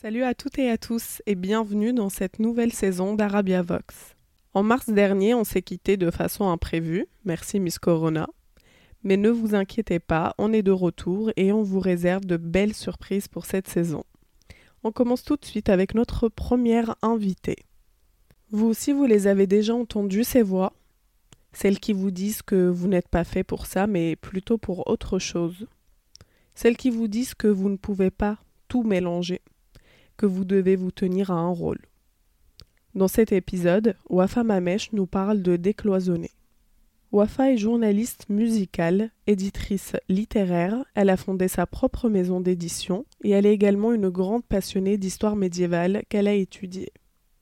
Salut à toutes et à tous et bienvenue dans cette nouvelle saison d'Arabia Vox. En mars dernier, on s'est quitté de façon imprévue, merci Miss Corona. Mais ne vous inquiétez pas, on est de retour et on vous réserve de belles surprises pour cette saison. On commence tout de suite avec notre première invitée. Vous aussi, vous les avez déjà entendues, ces voix? Celles qui vous disent que vous n'êtes pas fait pour ça, mais plutôt pour autre chose. Celles qui vous disent que vous ne pouvez pas tout mélanger que vous devez vous tenir à un rôle. Dans cet épisode, Wafa Mamesh nous parle de décloisonner. Wafa est journaliste musicale, éditrice littéraire, elle a fondé sa propre maison d'édition et elle est également une grande passionnée d'histoire médiévale qu'elle a étudiée.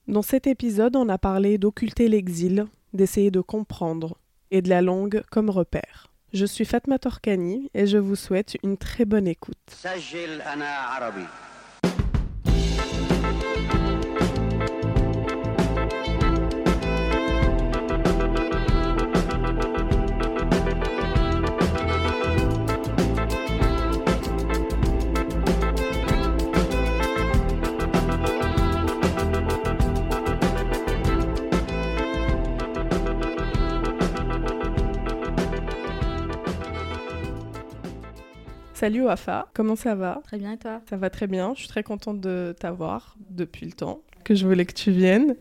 Dans cet épisode, on a parlé d'occulter l'exil, d'essayer de comprendre et de la langue comme repère. Je suis Fatma Torkani et je vous souhaite une très bonne écoute. Salut Wafa, comment ça va? Très bien et toi? Ça va très bien, je suis très contente de t'avoir depuis le temps que je voulais que tu viennes.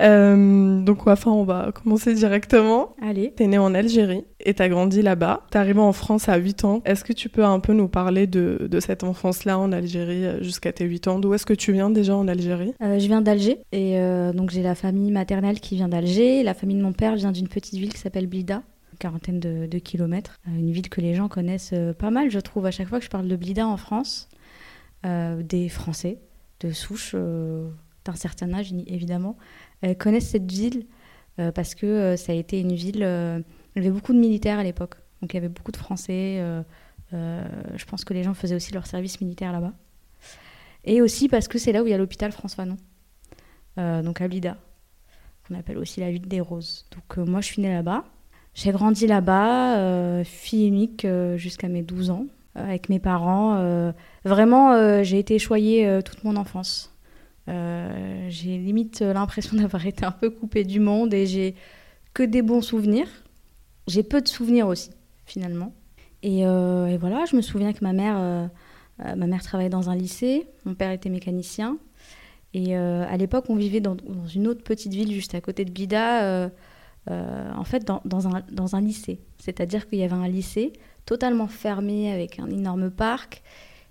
Euh, donc Wafa, on va commencer directement. Allez. T'es née en Algérie et t'as grandi là-bas. T'es arrivée en France à 8 ans. Est-ce que tu peux un peu nous parler de, de cette enfance-là en Algérie euh, jusqu'à tes 8 ans? D'où est-ce que tu viens déjà en Algérie? Euh, Je viens d'Alger et euh, donc j'ai la famille maternelle qui vient d'Alger. La famille de mon père vient d'une petite ville qui s'appelle Blida quarantaine de, kilomètres. Euh, une ville que les gens connaissent euh, pas mal, je trouve, à chaque fois que je parle de Blida en France. Euh, des Français de souche d'un certain âge, évidemment, connaissent cette ville parce que ça a été une ville. il y avait beaucoup de militaires à l'époque, donc il y avait beaucoup de Français. je pense que les gens faisaient aussi leur service militaire là-bas. Et aussi parce que c'est là où il y a l'hôpital France Fanon, donc à Blida, qu'on appelle aussi la ville des Roses. Donc moi, je suis née là-bas. J'ai grandi là-bas, euh, fille unique euh, jusqu'à mes 12 ans, euh, avec mes parents. vraiment, j'ai été choyée toute mon enfance. j'ai limite l'impression d'avoir été un peu coupée du monde et j'ai que des bons souvenirs. J'ai peu de souvenirs aussi, finalement. Et, voilà, je me souviens que ma mère, ma mère travaillait dans un lycée, mon père était mécanicien. Et à l'époque, on vivait dans, dans, une autre petite ville juste à côté de Bida en fait, dans, un, lycée. C'est-à-dire qu'il y avait un lycée totalement fermé avec un énorme parc.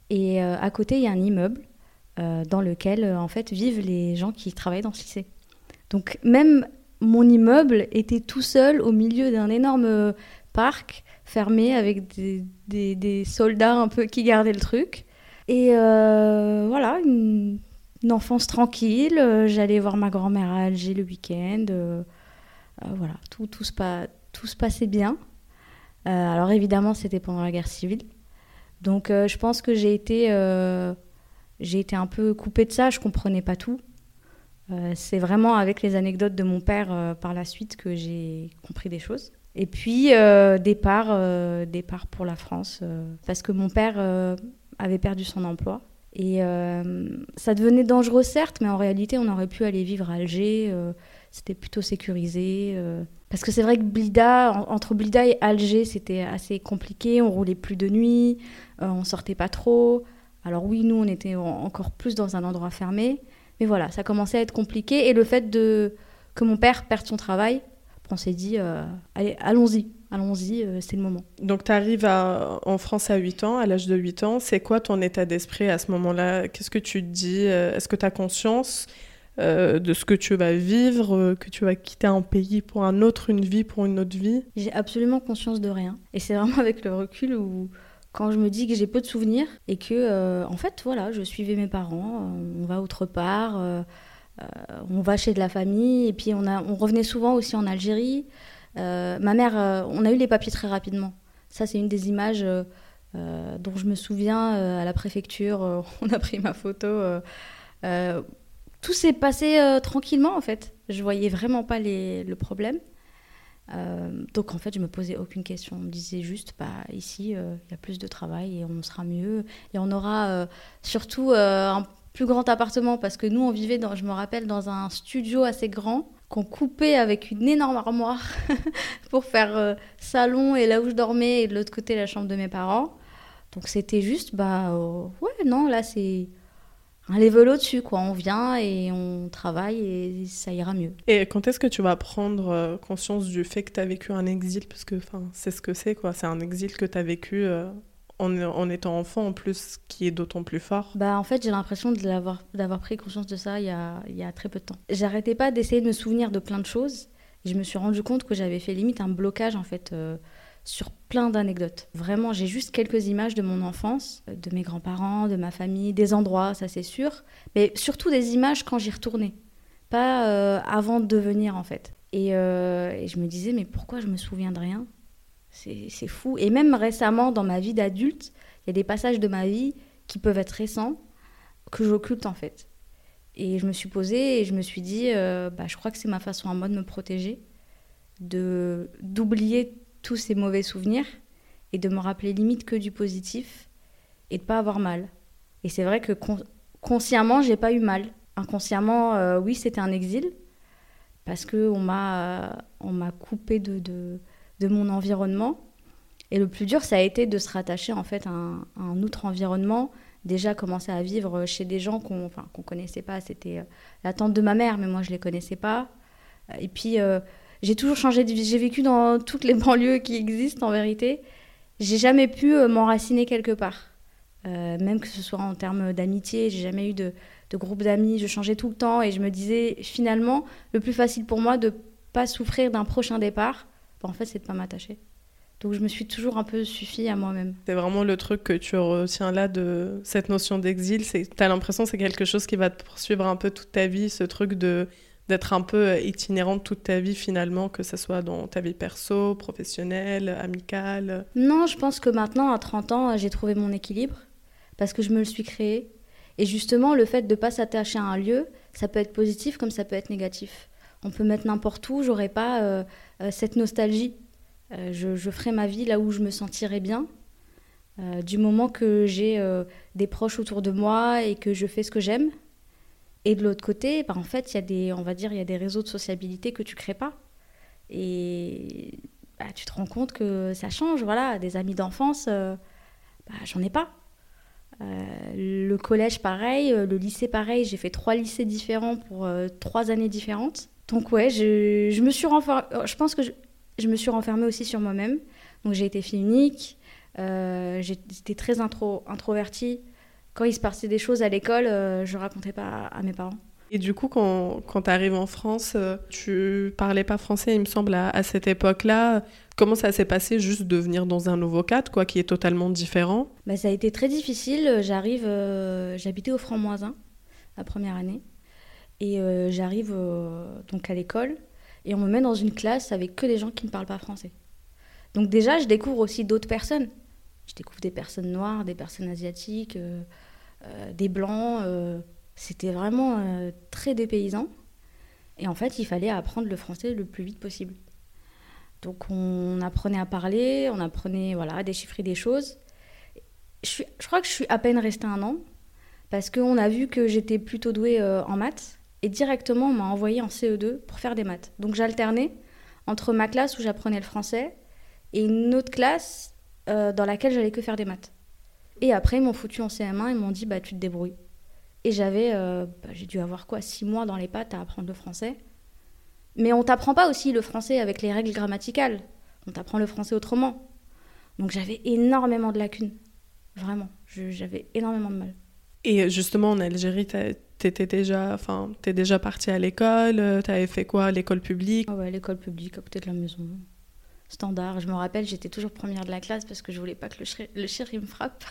Et euh, à côté, il y a un immeuble euh, dans lequel, en fait, vivent les gens qui travaillent dans ce lycée. Donc, même mon immeuble était tout seul au milieu d'un énorme parc fermé avec des, soldats un peu qui gardaient le truc. Et voilà, une, une, enfance tranquille. J'allais voir ma grand-mère à Alger le week-end. Euh, voilà, tout, tout, se tout se passait bien. Euh, alors évidemment, c'était pendant la guerre civile. Donc euh, je pense que j'ai été, été un peu coupée de ça, je comprenais pas tout. c'est vraiment avec les anecdotes de mon père par la suite que j'ai compris des choses. Et puis, départ, départ pour la France, parce que mon père avait perdu son emploi. Et ça devenait dangereux, certes, mais en réalité, on aurait pu aller vivre à Alger c'était plutôt sécurisé. Euh. Parce que c'est vrai que Blida, entre Blida et Alger, c'était assez compliqué. On roulait plus de nuit, euh, on sortait pas trop. Alors oui, nous, on était encore plus dans un endroit fermé. Mais voilà, ça commençait à être compliqué. Et le fait de, que mon père perde son travail, on s'est dit, euh, allez, allons-y, allons-y, c'est le moment. Donc tu arrives en France à 8 ans, à l'âge de 8 ans. C'est quoi ton état d'esprit à ce moment-là? Qu'est-ce que tu te dis? Est-ce que tu as conscience? Euh, de ce que tu vas vivre, euh, que tu vas quitter un pays pour un autre, une vie pour une autre vie J'ai absolument conscience de rien. Et c'est vraiment avec le recul où, quand je me dis que j'ai peu de souvenirs et que, euh, en fait, voilà, je suivais mes parents, on va autre part, on va chez de la famille, et puis on, a, on revenait souvent aussi en Algérie. ma mère, on a eu les papiers très rapidement. Ça, c'est une des images dont je me souviens à la préfecture. on a pris ma photo tout s'est passé euh, tranquillement en fait. Je voyais vraiment pas le problème. Euh, donc en fait, je me posais aucune question. On me disait juste, bah ici, euh, il y a plus de travail et on sera mieux et on aura surtout un plus grand appartement parce que nous, on vivait, je me rappelle, dans un studio assez grand qu'on coupait avec une énorme armoire pour faire salon et là où je dormais et de l'autre côté la chambre de mes parents. Donc c'était juste, bah ouais, non, là c'est un level au-dessus, quoi. On vient et on travaille et ça ira mieux. Et quand est-ce que tu vas prendre euh, conscience du fait que tu as vécu un exil? Parce que c'est ce que c'est, quoi. C'est un exil que tu as vécu euh, en, en, étant enfant, en plus, qui est d'autant plus fort. Bah, en fait, j'ai l'impression d'avoir pris conscience de ça il y a, il y a très peu de temps. J'arrêtais pas d'essayer de me souvenir de plein de choses. Je me suis rendu compte que j'avais fait limite un blocage, en fait. Euh, sur plein d'anecdotes. Vraiment, j'ai juste quelques images de mon enfance, de mes grands-parents, de ma famille, des endroits, ça c'est sûr, mais surtout des images quand j'y retournais, pas euh, avant de venir en fait. Euh, et, je me disais, mais pourquoi je me souviens de rien? C'est fou. Et même récemment, dans ma vie d'adulte, il y a des passages de ma vie qui peuvent être récents, que j'occulte en fait. Et je me suis posée et je me suis dit, euh, bah, je crois que c'est ma façon à moi de me protéger, de d'oublier tous ces mauvais souvenirs et de me rappeler limite que du positif et de pas avoir mal. Et c'est vrai que consciemment, j'ai pas eu mal. Inconsciemment, euh, oui, c'était un exil parce que on m'a on m'a coupé de, de, de, mon environnement. Et le plus dur, ça a été de se rattacher en fait à un, autre environnement. Déjà commencer à vivre chez des gens qu'on enfin, qu'on connaissait pas. C'était euh, la tante de ma mère, mais moi je les connaissais pas. Et puis euh, j'ai toujours changé de vie. J'ai vécu dans toutes les banlieues qui existent en vérité. J'ai jamais pu euh, m'enraciner quelque part. Euh, même que ce soit en termes d'amitié, j'ai jamais eu de, groupe d'amis. Je changeais tout le temps et je me disais finalement, le plus facile pour moi de pas souffrir d'un prochain départ, bah, en fait, c'est de pas m'attacher. Donc je me suis toujours un peu suffi à moi-même. C'est vraiment le truc que tu retiens là de cette notion d'exil. Tu as l'impression que c'est quelque chose qui va te poursuivre un peu toute ta vie, ce truc de d'être un peu euh, itinérante toute ta vie finalement, que ce soit dans ta vie perso, professionnelle, amicale? Non, je pense que maintenant, à 30 ans, j'ai trouvé mon équilibre parce que je me le suis créé. Et justement, le fait de ne pas s'attacher à un lieu, ça peut être positif comme ça peut être négatif. On peut mettre n'importe où, j'aurais pas euh, euh, cette nostalgie. je, je, ferai ma vie là où je me sentirai bien. du moment que j'ai des proches autour de moi et que je fais ce que j'aime, et de l'autre côté, bah, en fait, il y a des, on va dire, il y a des réseaux de sociabilité que tu crées pas. Et bah, tu te rends compte que ça change. Voilà, des amis d'enfance, euh, bah, j'en ai pas. Euh, le collège, pareil. Euh, le lycée, pareil. J'ai fait trois lycées différents pour trois années différentes. Donc ouais, je, me suis je pense que je, me suis renfermée aussi sur moi-même. Donc j'ai été fille unique. J'étais très intro, introvertie quand il se passait des choses à l'école, euh, je racontais pas à, mes parents. Et du coup, quand, quand tu arrives en France, euh, tu parlais pas français, il me semble, à, cette époque-là. Comment ça s'est passé juste de venir dans un nouveau cadre, quoi, qui est totalement différent? Bah, Ça a été très difficile. J'arrive, euh, j'habitais au Franc-Moisin la première année. Et j'arrive donc à l'école et on me met dans une classe avec que des gens qui ne parlent pas français. Donc déjà, je découvre aussi d'autres personnes. Je découvre des personnes noires, des personnes asiatiques, euh, des blancs. Euh, c'était vraiment euh, très dépaysant. Et en fait, il fallait apprendre le français le plus vite possible. Donc on apprenait à parler, on apprenait voilà, à déchiffrer des choses. Je crois que je suis à peine restée un an, parce qu'on a vu que j'étais plutôt douée en maths, et directement on m'a envoyée en CE2 pour faire des maths. Donc j'alternais entre ma classe où j'apprenais le français et une autre classe dans laquelle j'allais que faire des maths. Et après, ils m'ont foutu en CM1, ils m'ont dit, bah, tu te débrouilles. Et j'avais, euh, bah, j'ai dû avoir quoi, six mois dans les pattes à apprendre le français. Mais on t'apprend pas aussi le français avec les règles grammaticales. On t'apprend le français autrement. Donc j'avais énormément de lacunes. Vraiment. J'avais énormément de mal. Et justement, en Algérie, t'étais déjà, enfin, t'es déjà partie à l'école, euh, t'avais fait quoi, l'école publique? Ah ouais, l'école publique à côté de la maison standard. Je me rappelle, j'étais toujours première de la classe parce que je voulais pas que le, chéri me frappe.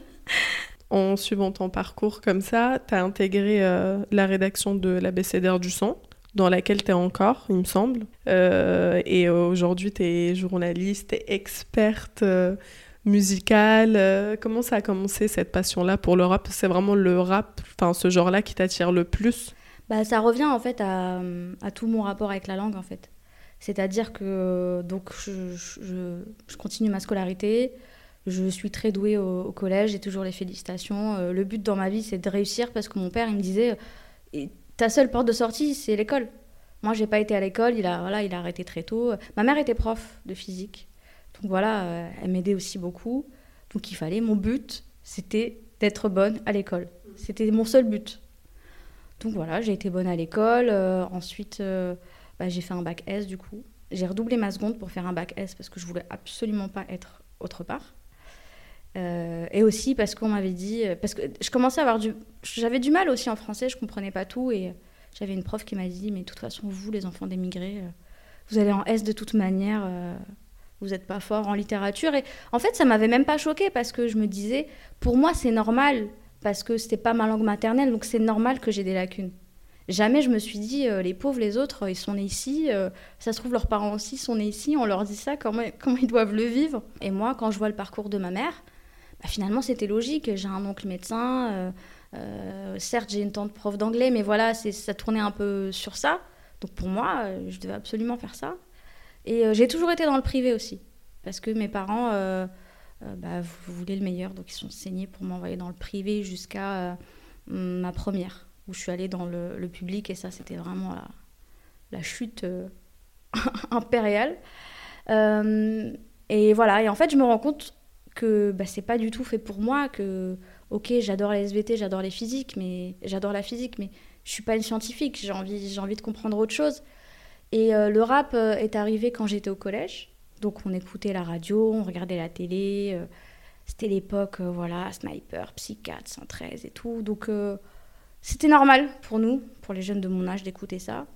en suivant ton parcours comme ça, tu as intégré euh, la rédaction de l'ABCDR du son, dans laquelle tu es encore, il me semble. Euh, et aujourd'hui, tu es journaliste, experte euh, musicale. comment ça a commencé cette passion-là pour le rap? C'est vraiment le rap, enfin ce genre-là qui t'attire le plus? Bah, ça revient en fait à, à, tout mon rapport avec la langue en fait. C'est-à-dire que donc je, continue ma scolarité, Je suis très douée au, collège, j'ai toujours les félicitations. Euh, le but dans ma vie, c'est de réussir parce que mon père, il me disait ta seule porte de sortie, c'est l'école. Moi, j'ai pas été à l'école, il a, voilà, il a arrêté très tôt. Ma mère était prof de physique. Donc voilà, euh, elle m'aidait aussi beaucoup. Donc il fallait, mon but, c'était d'être bonne à l'école. C'était mon seul but. Donc voilà, j'ai été bonne à l'école. Euh, ensuite, euh, bah, j'ai fait un bac S du coup. J'ai redoublé ma seconde pour faire un bac S parce que je voulais absolument pas être autre part. et aussi parce qu'on m'avait dit, parce que je commençais à avoir du, j'avais du mal aussi en français, je comprenais pas tout et j'avais une prof qui m'a dit, mais de toute façon vous, les enfants d'émigrés, vous allez en S de toute manière vous n'êtes pas fort en littérature. Et en fait, ça m'avait même pas choqué parce que je me disais, pour moi, c'est normal parce que c'était pas ma langue maternelle, donc c'est normal que j'ai des lacunes. Jamais je me suis dit, euh, les pauvres, les autres, ils sont nés ici, euh, ça se trouve, leurs parents aussi sont nés ici, on leur dit ça, comment, comment ils doivent le vivre. Et moi, quand je vois le parcours de ma mère, bah, finalement, c'était logique. J'ai un oncle médecin, euh, certes, j'ai une tante prof d'anglais, mais voilà, ça tournait un peu sur ça. Donc pour moi, je devais absolument faire ça. Et euh, j'ai toujours été dans le privé aussi, parce que mes parents euh, euh, bah, voulaient le meilleur, donc ils sont saignés pour m'envoyer dans le privé jusqu'à ma première, où je suis allée dans le, public, et ça, c'était vraiment la, chute impériale. et voilà, et en fait, je me rends compte que bah, c'est pas du tout fait pour moi, que, ok, j'adore la SVT, j'adore les physiques, mais j'adore la physique, mais je suis pas une scientifique, j'ai envie, j'ai envie de comprendre autre chose. Et euh, le rap euh, est arrivé quand j'étais au collège. Donc on écoutait la radio, on regardait la télé. Euh, c'était l'époque, voilà, Sniper, Psy4, 113 et tout. Donc c'était normal pour nous, pour les jeunes de mon âge, d'écouter ça.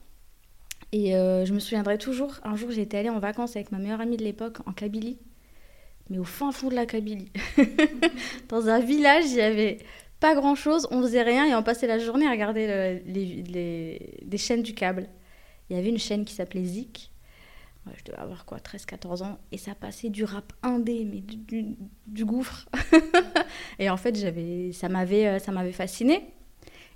Et je me souviendrai toujours, un jour j'étais allée en vacances avec ma meilleure amie de l'époque en Kabylie, mais au fin fond de la Kabylie. Dans un village, il y avait pas grand chose, on faisait rien et on passait la journée à regarder les, des chaînes du câble il y avait une chaîne qui s'appelait Zik. Je devais avoir quoi, 13-14 ans. Et ça passait du rap indé, mais du, gouffre. et en fait, ça, m'avait, euh, ça m'avait fasciné.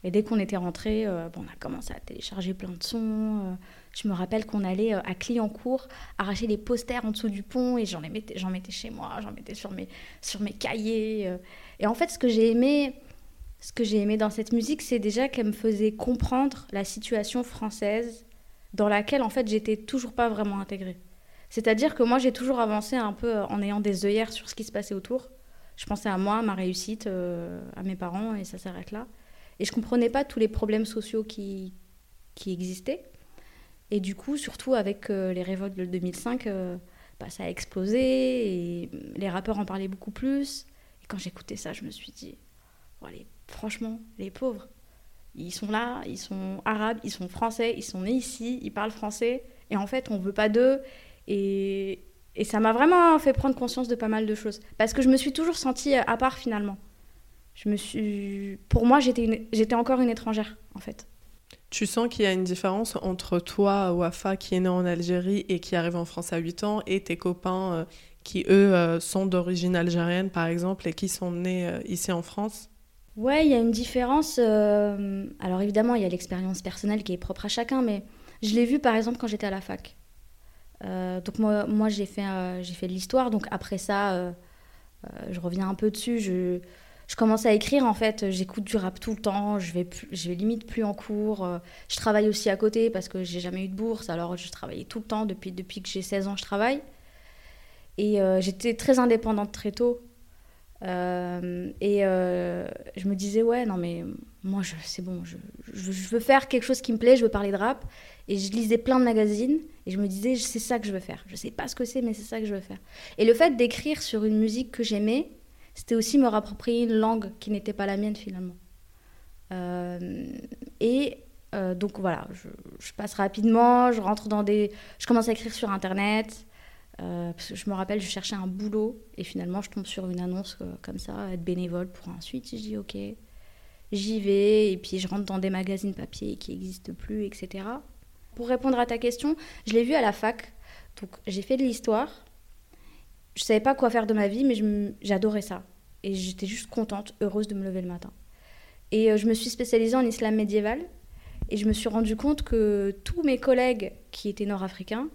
Et dès qu'on était rentré, euh, bon, on a commencé à télécharger plein de sons. Euh. je me rappelle qu'on allait à Clignancourt arracher les posters en dessous du pont et j'en mettais, j'en mettais chez moi, j'en mettais sur mes, sur mes cahiers. Et en fait, ce que j'ai aimé, ce que j'ai aimé dans cette musique, c'est déjà qu'elle me faisait comprendre la situation française dans laquelle en fait j'étais toujours pas vraiment intégrée. C'est-à-dire que moi j'ai toujours avancé un peu en ayant des œillères sur ce qui se passait autour. Je pensais à moi, à ma réussite, euh, à mes parents et ça s'arrête là. Et je comprenais pas tous les problèmes sociaux qui, qui existaient. Et du coup, surtout avec euh, les révoltes de 2005, euh, bah, ça a explosé et les rappeurs en parlaient beaucoup plus. Et quand j'écoutais ça, je me suis dit, franchement, les pauvres, ils sont là, ils sont arabes, ils sont français, ils sont nés ici, ils parlent français. Et en fait, on ne veut pas d'eux. Et, et ça m'a vraiment fait prendre conscience de pas mal de choses. Parce que je me suis toujours sentie à part finalement. Je me suis... Pour moi, j'étais, encore une étrangère, en fait. Tu sens qu'il y a une différence entre toi, Wafa, qui est né en Algérie et qui arrive en France à 8 ans, et tes copains euh, qui, eux, euh, sont d'origine algérienne, par exemple, et qui sont nés euh, ici en France? Ouais, il y a une différence. Alors évidemment, il y a l'expérience personnelle qui est propre à chacun, mais je l'ai vu par exemple quand j'étais à la fac. Donc moi, moi j'ai fait, j'ai fait de l'histoire, donc après ça, je reviens un peu dessus. Je, je commence à écrire en fait, j'écoute du rap tout le temps, je vais, je vais limite plus en cours. je travaille aussi à côté parce que j'ai jamais eu de bourse, alors je travaillais tout le temps, depuis, depuis que j'ai 16 ans je travaille. Et j'étais très indépendante très tôt. Euh, et euh, je me disais, ouais, non, mais moi, c'est bon, je, je, veux faire quelque chose qui me plaît, je veux parler de rap. Et je lisais plein de magazines et je me disais, c'est ça que je veux faire. Je sais pas ce que c'est, mais c'est ça que je veux faire. Et le fait d'écrire sur une musique que j'aimais, c'était aussi me rapproprier une langue qui n'était pas la mienne finalement. Euh, et donc voilà, je, passe rapidement, je rentre dans des. Je commence à écrire sur Internet. Euh, je me rappelle, je cherchais un boulot et finalement je tombe sur une annonce euh, comme ça, être bénévole pour un suite. Je dis ok, j'y vais et puis je rentre dans des magazines papier qui n'existent plus, etc. Pour répondre à ta question, je l'ai vu à la fac. Donc j'ai fait de l'histoire. Je savais pas quoi faire de ma vie, mais j'adorais ça. Et j'étais juste contente, heureuse de me lever le matin. Et euh, je me suis spécialisée en islam médiéval. Et je me suis rendu compte que tous mes collègues qui étaient nord-africains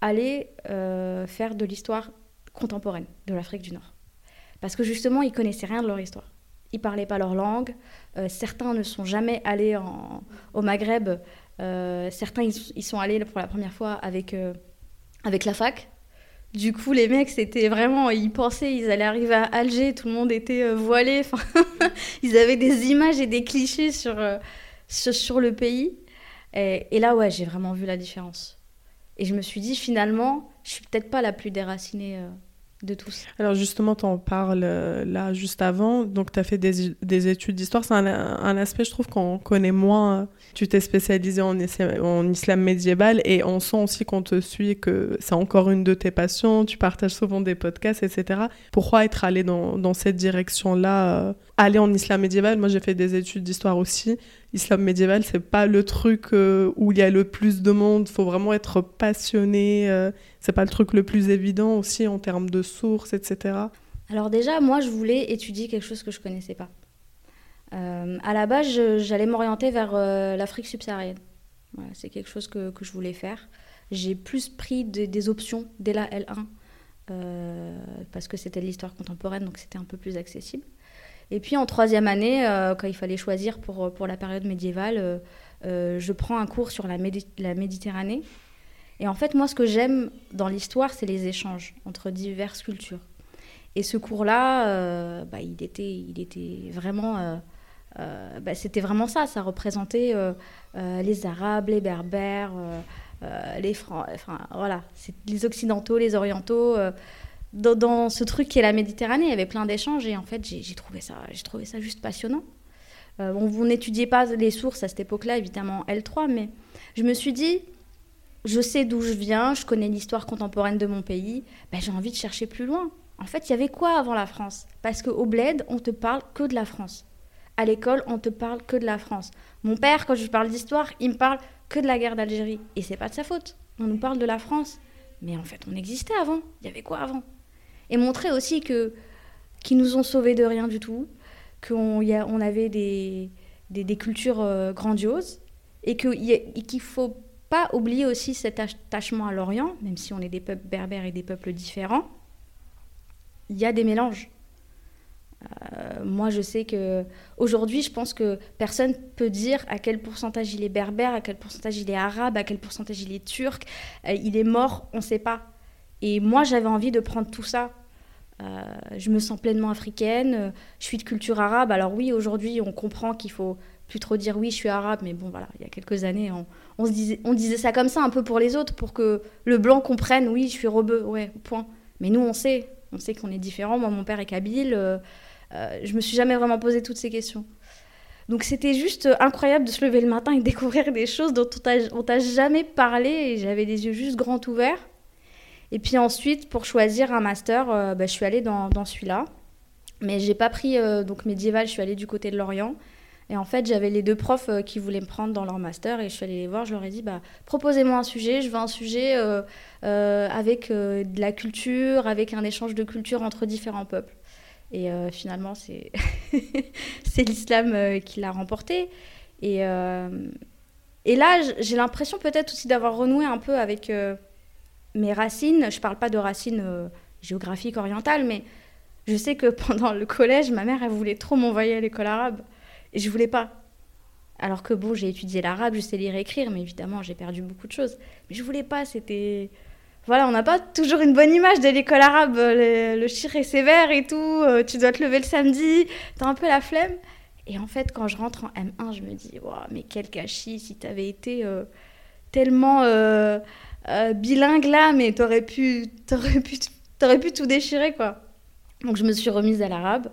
aller euh, faire de l'histoire contemporaine de l'Afrique du Nord. Parce que justement, ils connaissaient rien de leur histoire. Ils parlaient pas leur langue. Euh, certains ne sont jamais allés au Maghreb. Certains, ils, sont allés pour la première fois avec, avec la fac. Du coup, les mecs, c'était vraiment, ils pensaient, ils allaient arriver à Alger, tout le monde était voilé. ils avaient des images et des clichés sur, sur, le pays. Et, là, ouais, j'ai vraiment vu la différence. Et je me suis dit, finalement, je suis peut-être pas la plus déracinée de tous. Alors justement, tu en parles euh, là juste avant, donc tu as fait des, des études d'histoire, c'est un, aspect je trouve qu'on connaît moins. Tu t'es spécialisé en, islam médiéval et on sent aussi qu'on te suit que c'est encore une de tes passions, tu partages souvent des podcasts, etc. Pourquoi être allé dans, dans cette direction-là euh, Aller en islam médiéval, moi j'ai fait des études d'histoire aussi, islam médiéval, c'est pas le truc euh, où il y a le plus de monde. Faut vraiment être passionné. Euh, c'est pas le truc le plus évident aussi en termes de sources, etc. Alors déjà, moi, je voulais étudier quelque chose que je connaissais pas. Euh, à la base, j'allais m'orienter vers l'Afrique subsaharienne. c'est quelque chose que, que, je voulais faire. J'ai plus pris des options dès la L1 parce que c'était de l'histoire contemporaine, donc c'était un peu plus accessible. Et puis en troisième année, euh, quand il fallait choisir pour, pour la période médiévale, euh, euh, je prends un cours sur la, la, Méditerranée. Et en fait, moi, ce que j'aime dans l'histoire, c'est les échanges entre diverses cultures. Et ce cours-là, bah, il, était, il était vraiment... Bah, c'était vraiment ça, ça représentait les Arabes, les Berbères, les Francs, enfin voilà, les Occidentaux, les Orientaux, dans, ce truc qui est la Méditerranée, il y avait plein d'échanges et en fait j'ai trouvé ça, trouvé ça juste passionnant. Euh, on n'étudiait pas les sources à cette époque-là, évidemment L3, mais je me suis dit, je sais d'où je viens, je connais l'histoire contemporaine de mon pays, ben, j'ai envie de chercher plus loin. En fait, il y avait quoi avant la France? Parce qu'au bled, on te parle que de la France. À l'école, on te parle que de la France. Mon père, quand je parle d'histoire, il me parle que de la guerre d'Algérie. Et c'est pas de sa faute. On nous parle de la France. Mais en fait, on existait avant. Il y avait quoi avant? Et montrer aussi que qu'ils nous ont sauvés de rien du tout, qu'on on avait des, des, cultures euh, grandioses et qu'il ne faut pas oublier aussi cet attachement à l'Orient, même si on est des peuples berbères et des peuples différents. Il y a des mélanges. Euh, moi, je sais que aujourd'hui, je pense que personne peut dire à quel pourcentage il est berbère, à quel pourcentage il est arabe, à quel pourcentage il est turc. Euh, il est mort, on ne sait pas. Et moi, j'avais envie de prendre tout ça. Euh, je me sens pleinement africaine. Euh, je suis de culture arabe. Alors oui, aujourd'hui, on comprend qu'il faut plus trop dire oui, je suis arabe. Mais bon, voilà, il y a quelques années, on, disait, ça comme ça un peu pour les autres, pour que le blanc comprenne, oui, je suis rebeu, ouais, point. Mais nous, on sait. On sait qu'on est différent. Moi, mon père est kabyle. Euh, je me suis jamais vraiment posé toutes ces questions. Donc c'était juste incroyable de se lever le matin et découvrir des choses dont on t'a jamais parlé et j'avais les yeux juste grands ouverts. Et puis ensuite, pour choisir un master, euh, bah, je suis allée dans, celui-là. Mais j'ai pas pris euh, donc médiéval, je suis allée du côté de l'Orient. Et en fait, j'avais les deux profs euh, qui voulaient me prendre dans leur master et je suis allée les voir. Je leur ai dit bah, proposez-moi un sujet. Je veux un sujet avec de la culture, avec un échange de culture entre différents peuples. Et finalement, c'est l'islam qui l'a remporté. Et, et là, j'ai l'impression peut-être aussi d'avoir renoué un peu avec mes racines, je parle pas de racines euh, géographiques orientales, mais je sais que pendant le collège, ma mère, elle voulait trop m'envoyer à l'école arabe. Et je voulais pas. Alors que bon, j'ai étudié l'arabe, je sais lire et écrire, mais évidemment, j'ai perdu beaucoup de choses. Mais je voulais pas, c'était... Voilà, on n'a pas toujours une bonne image de l'école arabe. Le, chir est sévère et tout, euh, tu dois te lever le samedi, t'as un peu la flemme. Et en fait, quand je rentre en M1, je me dis, wow, mais quel gâchis si t'avais été euh, tellement euh, bilingue là, mais t'aurais pu, t'aurais pu, t'aurais pu tout déchirer quoi. Donc je me suis remise à l'arabe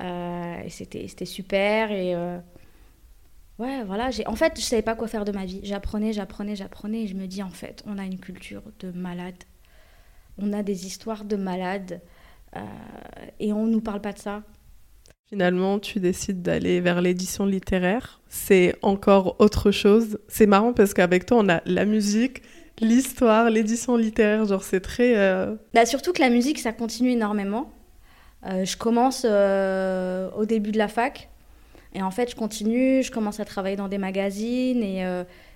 euh, et c'était, c'était super et euh, ouais voilà. J'ai, en fait, je savais pas quoi faire de ma vie. J'apprenais, j'apprenais, j'apprenais et je me dis en fait, on a une culture de malade, on a des histoires de malades et on nous parle pas de ça. Finalement, tu décides d'aller vers l'édition littéraire. C'est encore autre chose. C'est marrant parce qu'avec toi, on a la musique, l'histoire, l'édition littéraire, genre c'est très... Euh, bah, surtout que la musique, ça continue énormément. Euh, je commence euh, au début de la fac. Et en fait, je continue, je commence à travailler dans des magazines et,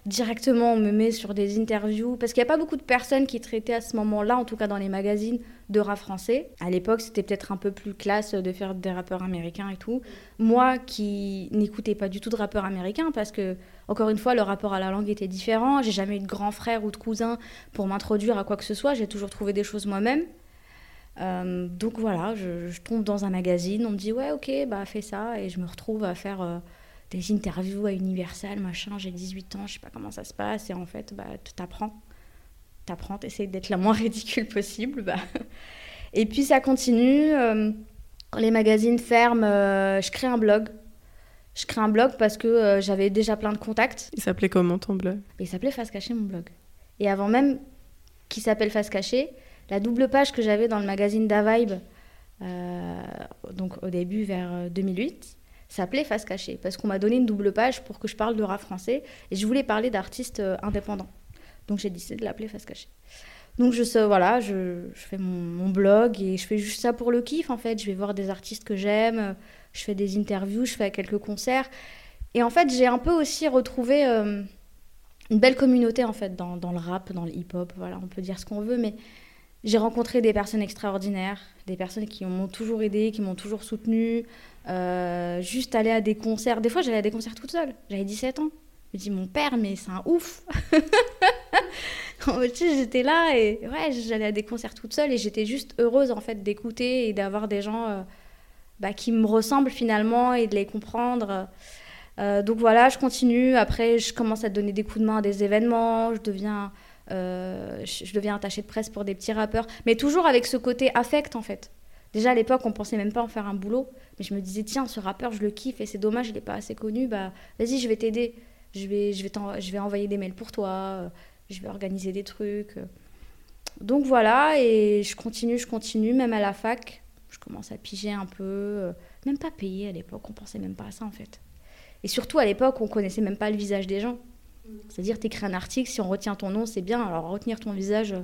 directement, on me met sur des interviews, parce qu'il n'y a pas beaucoup de personnes qui traitaient à ce moment-là, en tout cas dans les magazines, de rap français. À l'époque, c'était peut-être un peu plus classe de faire des rappeurs américains et tout. Moi, qui n'écoutais pas du tout de rappeurs américains, parce que, encore une fois, le rapport à la langue était différent. J'ai jamais eu de grand frère ou de cousin pour m'introduire à quoi que ce soit. J'ai toujours trouvé des choses moi-même. Euh, donc voilà, je, tombe dans un magazine, on me dit ouais ok, bah fais ça, et je me retrouve à faire euh, des interviews à Universal, machin, j'ai 18 ans, je sais pas comment ça se passe, et en fait, bah t'apprends, t'apprends, t'essayes d'être la moins ridicule possible, bah. Et puis ça continue, euh, quand les magazines ferment, je crée un blog. Je crée un blog parce que j'avais déjà plein de contacts. Il s'appelait comment ton blog? Il s'appelait Face Cachée mon blog. Et avant même qu'il s'appelle Face Cachée, la double page que j'avais dans le magazine Da Vibe, euh, donc au début vers 2008, euh, s'appelait Face Cachée, parce qu'on m'a donné une double page pour que je parle de rap français, et je voulais parler d'artistes euh, indépendants. Donc j'ai décidé de l'appeler Face Cachée. Donc je voilà, je, fais mon, blog et je fais juste ça pour le kiff en fait. Je vais voir des artistes que j'aime, je fais des interviews, je fais quelques concerts. Et en fait, j'ai un peu aussi retrouvé une belle communauté en fait dans, dans le rap, dans le hip-hop. Voilà, on peut dire ce qu'on veut, mais j'ai rencontré des personnes extraordinaires, des personnes qui m'ont toujours aidé, qui m'ont toujours soutenu. Euh, juste aller à des concerts. Des fois, j'allais à des concerts toute seule. J'avais 17 ans. Je me dis, mon père, mais c'est un ouf. j'étais là et ouais, j'allais à des concerts toute seule et j'étais juste heureuse en fait d'écouter et d'avoir des gens euh, bah, qui me ressemblent finalement et de les comprendre. Euh, donc voilà, je continue. Après, je commence à donner des coups de main à des événements. Je deviens je, deviens attachée de presse pour des petits rappeurs, mais toujours avec ce côté affect en fait. Déjà à l'époque, on pensait même pas en faire un boulot, mais je me disais tiens, ce rappeur, je le kiffe et c'est dommage, il n'est pas assez connu. Bah vas-y, je vais t'aider. Je vais, je vais, envoyer des mails pour toi. Je vais organiser des trucs. Donc voilà, et je continue, je continue, même à la fac, je commence à piger un peu, même pas payer à l'époque, on pensait même pas à ça en fait. Et surtout à l'époque, on connaissait même pas le visage des gens. C'est-à-dire, tu un article, si on retient ton nom, c'est bien. Alors, retenir ton visage,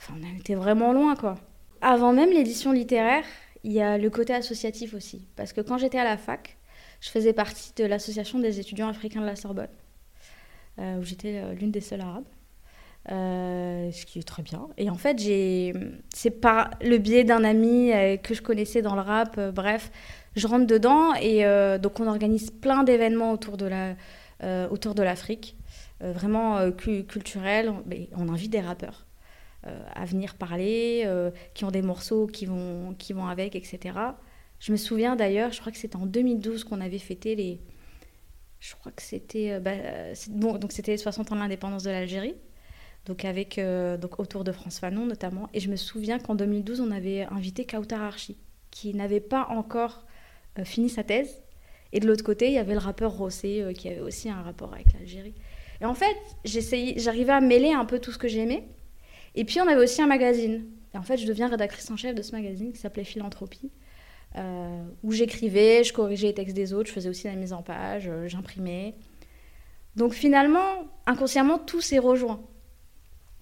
enfin, on était vraiment loin, quoi. Avant même l'édition littéraire, il y a le côté associatif aussi. Parce que quand j'étais à la fac, je faisais partie de l'association des étudiants africains de la Sorbonne, euh, où j'étais euh, l'une des seules arabes. ce qui est très bien. Et en fait, c'est par le biais d'un ami que je connaissais dans le rap, bref, je rentre dedans et donc on organise plein d'événements autour de la, autour de l'Afrique. Euh, vraiment euh, culturel. On invite des rappeurs euh, à venir parler, qui ont des morceaux qui vont, qui vont avec, etc. Je me souviens d'ailleurs, je crois que c'était en 2012 qu'on avait fêté les. Je crois que c'était. Bah, bon, donc c'était les 60 ans de l'indépendance de l'Algérie. Donc, avec, donc autour de France Fanon notamment. Et je me souviens qu'en 2012, on avait invité Kautar Archi, qui n'avait pas encore fini sa thèse. Et de l'autre côté, il y avait le rappeur Rossé, qui avait aussi un rapport avec l'Algérie. Et en fait, j'arrivais à mêler un peu tout ce que j'aimais. Et puis, on avait aussi un magazine. Et en fait, je deviens rédactrice en chef de ce magazine qui s'appelait Philanthropie, euh, où j'écrivais, je corrigeais les textes des autres, je faisais aussi la mise en page, euh, j'imprimais. Donc finalement, inconsciemment, tout s'est rejoint.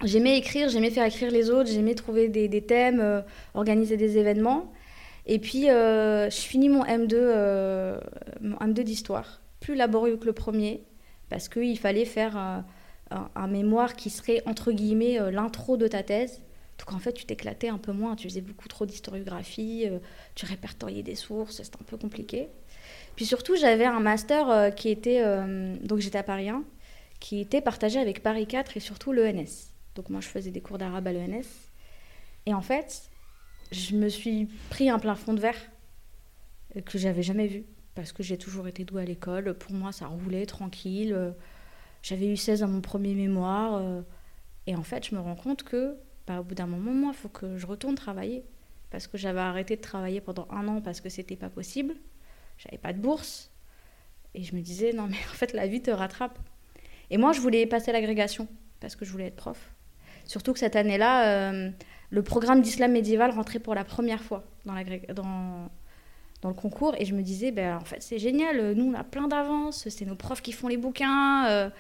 J'aimais écrire, j'aimais faire écrire les autres, j'aimais trouver des, thèmes, euh, organiser des événements. Et puis, je finis mon M2, mon M2 d'histoire, plus laborieux que le premier, parce qu'il fallait faire euh, un, mémoire qui serait, entre guillemets, euh, l'intro de ta thèse. Donc en fait, tu t'éclatais un peu moins, tu faisais beaucoup trop d'historiographie, euh, tu répertoriais des sources, c'était un peu compliqué. Puis surtout, j'avais un master qui était, donc j'étais à Paris 1, qui était partagé avec Paris 4 et surtout l'ENS. Donc moi, je faisais des cours d'arabe à l'ENS. Et en fait, je me suis pris un plein fond de verre que j'avais jamais vu parce que j'ai toujours été douée à l'école. Pour moi, ça roulait tranquille. J'avais eu 16 à mon premier mémoire. Euh, et en fait, je me rends compte que, bah, au bout d'un moment, moi, il faut que je retourne travailler. Parce que j'avais arrêté de travailler pendant un an parce que c'était pas possible. J'avais pas de bourse. Et je me disais, non, mais en fait, la vie te rattrape. Et moi, je voulais passer l'agrégation parce que je voulais être prof. Surtout que cette année-là, euh, le programme d'islam médiéval rentrait pour la première fois dans, le concours et je me disais, ben, en fait, c'est génial, nous, on a plein d'avance, c'est nos profs qui font les bouquins. Euh,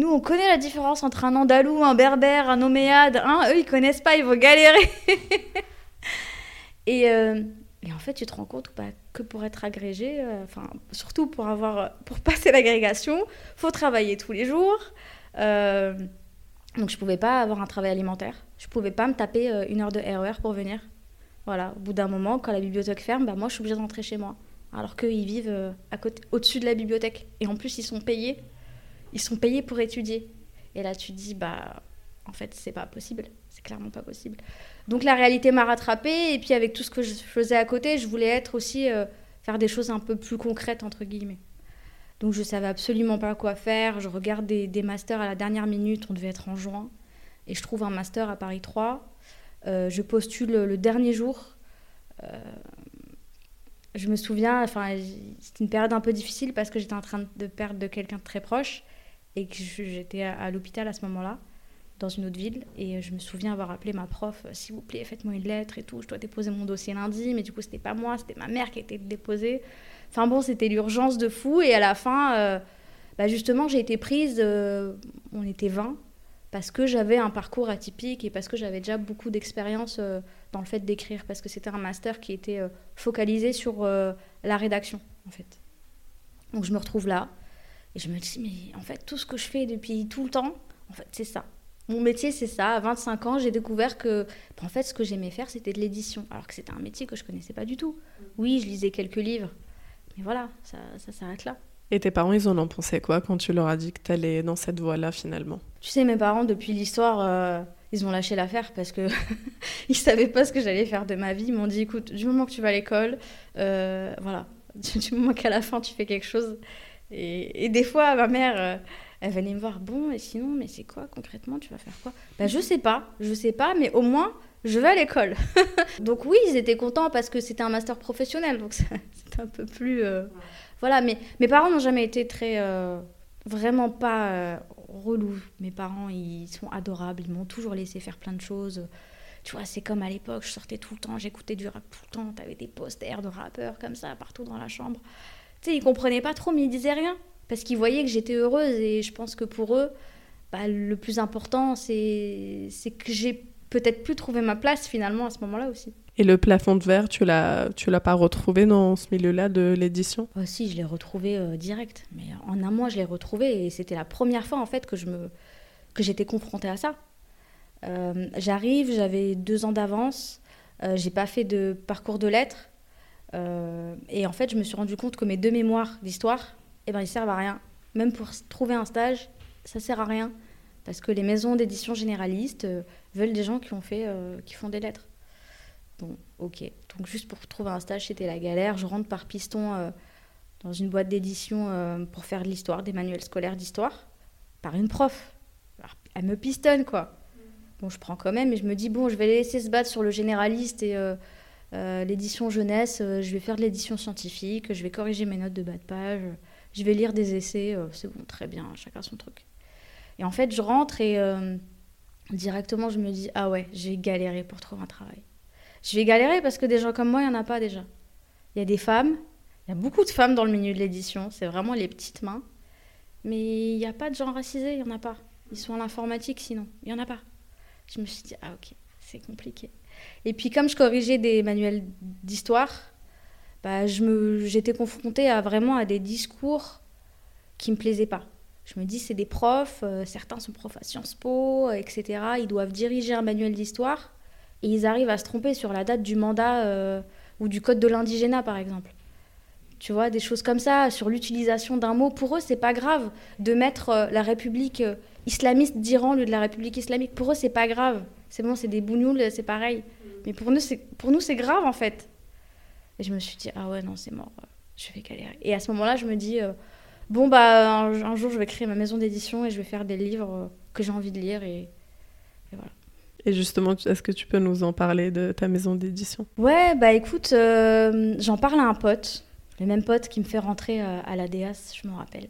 nous, on connaît la différence entre un andalou, un berbère, un oméade. Hein Eux, ils connaissent pas, ils vont galérer. et, euh, et, en fait, tu te rends compte bah, que pour être agrégé, euh, enfin, surtout pour, avoir, pour passer l'agrégation, faut travailler tous les jours. donc je pouvais pas avoir un travail alimentaire. Je pouvais pas me taper une heure de RER e pour venir. Voilà, au bout d'un moment, quand la bibliothèque ferme, bah, moi je suis obligée de rentrer chez moi. Alors qu'ils vivent à côté, au-dessus de la bibliothèque. Et en plus, ils sont payés. Ils sont payés pour étudier. Et là, tu te dis, bah, en fait, c'est pas possible. C'est clairement pas possible. Donc la réalité m'a rattrapée. Et puis avec tout ce que je faisais à côté, je voulais être aussi euh, faire des choses un peu plus concrètes entre guillemets. Donc je savais absolument pas quoi faire. Je regarde des, masters à la dernière minute. On devait être en juin. Et je trouve un master à Paris 3. Euh, je postule le, dernier jour. Euh, je me souviens, enfin, c'était une période un peu difficile parce que j'étais en train de perdre de quelqu'un de très proche et que j'étais à l'hôpital à ce moment-là dans une autre ville. Et je me souviens avoir appelé ma prof, euh, s'il vous plaît, faites-moi une lettre et tout. Je dois déposer mon dossier lundi, mais du coup, c'était pas moi, c'était ma mère qui été déposée. Enfin bon, c'était l'urgence de fou. Et à la fin, euh, bah justement, j'ai été prise, euh, on était 20, parce que j'avais un parcours atypique et parce que j'avais déjà beaucoup d'expérience dans le fait d'écrire, parce que c'était un master qui était focalisé sur la rédaction, en fait. Donc je me retrouve là. Et je me dis, mais en fait, tout ce que je fais depuis tout le temps, en fait, c'est ça. Mon métier, c'est ça. À 25 ans, j'ai découvert que, en fait, ce que j'aimais faire, c'était de l'édition. Alors que c'était un métier que je connaissais pas du tout. Oui, je lisais quelques livres. Mais voilà, ça, ça s'arrête là. Et tes parents, ils en ont pensé quoi quand tu leur as dit que tu allais dans cette voie-là finalement? Tu sais, mes parents, depuis l'histoire, euh, ils ont lâché l'affaire parce que ils savaient pas ce que j'allais faire de ma vie. Ils m'ont dit, écoute, du moment que tu vas à l'école, euh, voilà, du moment qu'à la fin tu fais quelque chose. Et, des fois, ma mère, euh, elle venait me voir, bon, et sinon, mais c'est quoi concrètement Tu vas faire quoi? Ben, Je sais pas, je sais pas, mais au moins, je vais à l'école. donc oui, ils étaient contents parce que c'était un master professionnel, donc c'était un peu plus... Euh, voilà, mais mes parents n'ont jamais été très... Euh, vraiment pas euh, relous. Mes parents, ils sont adorables, ils m'ont toujours laissé faire plein de choses. Tu vois, c'est comme à l'époque, je sortais tout le temps, j'écoutais du rap tout le temps, t'avais des posters de rappeurs comme ça partout dans la chambre. Tu sais, ils comprenaient pas trop, mais ils disaient rien parce qu'ils voyaient que j'étais heureuse et je pense que pour eux, bah, le plus important, c'est que j'ai peut-être pu trouver ma place finalement à ce moment-là aussi. Et le plafond de verre, tu l'as, tu l'as pas retrouvé dans ce milieu-là de l'édition? Oh, Si, je l'ai retrouvé euh, direct. Mais en un mois, je l'ai retrouvé et c'était la première fois en fait que je me, que j'étais confrontée à ça. Euh, j'arrive, j'avais deux ans d'avance, euh, j'ai pas fait de parcours de lettres euh, et en fait, je me suis rendu compte que mes deux mémoires d'histoire, eh ben, ils servent à rien. Même pour trouver un stage, ça sert à rien. Parce que les maisons d'édition généralistes euh, veulent des gens qui, ont fait, euh, qui font des lettres. Bon, ok. Donc juste pour trouver un stage, c'était la galère. Je rentre par piston dans une boîte d'édition pour faire de l'histoire, des manuels scolaires d'histoire, par une prof. elle me pistonne, quoi. Bon, je prends quand même et je me dis, bon, je vais laisser se battre sur le généraliste et l'édition jeunesse. je vais faire de l'édition scientifique, je vais corriger mes notes de bas de page je vais lire des essais, euh, c'est bon, très bien, chacun son truc. Et en fait, je rentre et euh, directement, je me dis, ah ouais, j'ai galéré pour trouver un travail. Je vais galérer parce que des gens comme moi, il n'y en a pas déjà. Il y a des femmes, il y a beaucoup de femmes dans le milieu de l'édition, c'est vraiment les petites mains. Mais il n'y a pas de gens racisés, il n'y en a pas. Ils sont à l'informatique sinon, il n'y en a pas. Je me suis dit, ah ok, c'est compliqué. Et puis comme je corrigeais des manuels d'histoire, bah, j'étais confrontée à vraiment à des discours qui me plaisaient pas. Je me dis, c'est des profs, euh, certains sont profs à Sciences Po, etc. Ils doivent diriger un manuel d'histoire et ils arrivent à se tromper sur la date du mandat euh, ou du code de l'indigénat, par exemple. Tu vois, des choses comme ça, sur l'utilisation d'un mot. Pour eux, c'est pas grave de mettre euh, la République islamiste d'Iran au lieu de la République islamique. Pour eux, c'est pas grave. C'est bon, c'est des bougnoules, c'est pareil. Mais pour nous, c'est grave, en fait. Et je me suis dit, ah ouais, non, c'est mort, je vais galérer. Et à ce moment-là, je me dis, euh, bon, bah, un, jour, je vais créer ma maison d'édition et je vais faire des livres euh, que j'ai envie de lire. Et, voilà. Et justement, est-ce que tu peux nous en parler de ta maison d'édition? Ouais, bah écoute, euh, j'en parle à un pote, le même pote qui me fait rentrer à la DEAS, je me rappelle.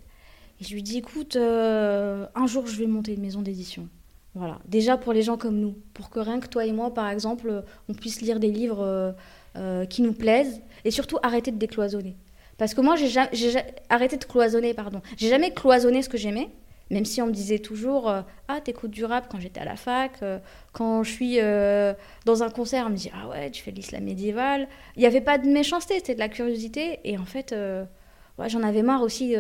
Et je lui dis, écoute, un jour, je vais monter une maison d'édition. Voilà. Déjà pour les gens comme nous, pour que rien que toi et moi, par exemple, on puisse lire des livres euh, qui nous plaisent et surtout arrêter de décloisonner. Parce que moi, j'ai arrêté de cloisonner, pardon. J'ai jamais cloisonné ce que j'aimais, même si on me disait toujours euh, Ah, t'écoutes du rap quand j'étais à la fac. Euh, quand je suis dans un concert, on me dit Ah ouais, tu fais de l'islam médiéval. Il n'y avait pas de méchanceté, c'était de la curiosité. Et en fait, j'en avais marre aussi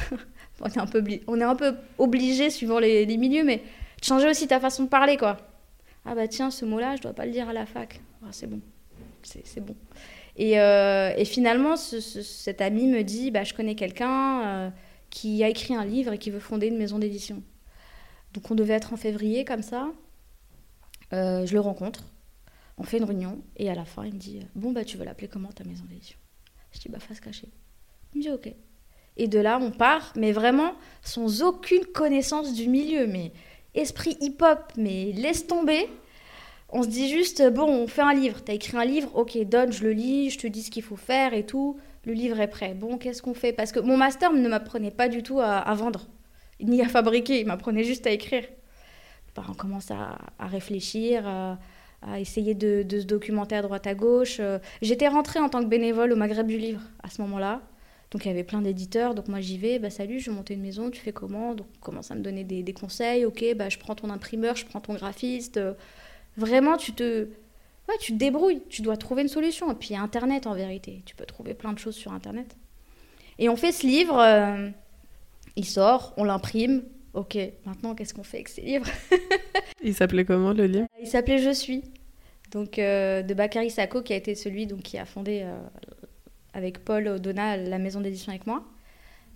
on est un peu, obligé, suivant les, milieux, mais changer aussi ta façon de parler, quoi. Ah bah tiens, ce mot-là, je dois pas le dire à la fac. Ah, c'est bon, c'est bon. Et, euh, et finalement, cet ami me dit, bah, je connais quelqu'un euh, qui a écrit un livre et qui veut fonder une maison d'édition. Donc on devait être en février, comme ça. Euh, je le rencontre, on fait une réunion, et à la fin, il me dit, bon, bah tu veux l'appeler comment ta maison d'édition? Je dis, bah face cachée. Il me dit, ok. Et de là, on part, mais vraiment sans aucune connaissance du milieu. Mais esprit hip-hop, mais laisse tomber. On se dit juste, bon, on fait un livre. T'as écrit un livre, ok, donne, je le lis, je te dis ce qu'il faut faire et tout. Le livre est prêt. Bon, qu'est-ce qu'on fait? Parce que mon master ne m'apprenait pas du tout à, vendre, ni à fabriquer. Il m'apprenait juste à écrire. On commence à, réfléchir, à, essayer de, de, se documenter à droite à gauche. J'étais rentrée en tant que bénévole au Maghreb du livre à ce moment-là. Donc il y avait plein d'éditeurs, donc moi j'y vais, bah salut, je veux monter une maison, tu fais comment? Donc on commence à me donner des, conseils, ok, bah je prends ton imprimeur, je prends ton graphiste. Vraiment, tu te, ouais, tu te débrouilles, tu dois trouver une solution. Et puis il y a Internet en vérité, tu peux trouver plein de choses sur Internet. Et on fait ce livre, euh, il sort, on l'imprime. Ok, maintenant qu'est-ce qu'on fait avec ces livres? Il s'appelait comment le livre? Il s'appelait Je suis. Donc euh, de Bakary Sako qui a été celui donc, qui a fondé euh, avec Paul Odona, la maison d'édition avec moi,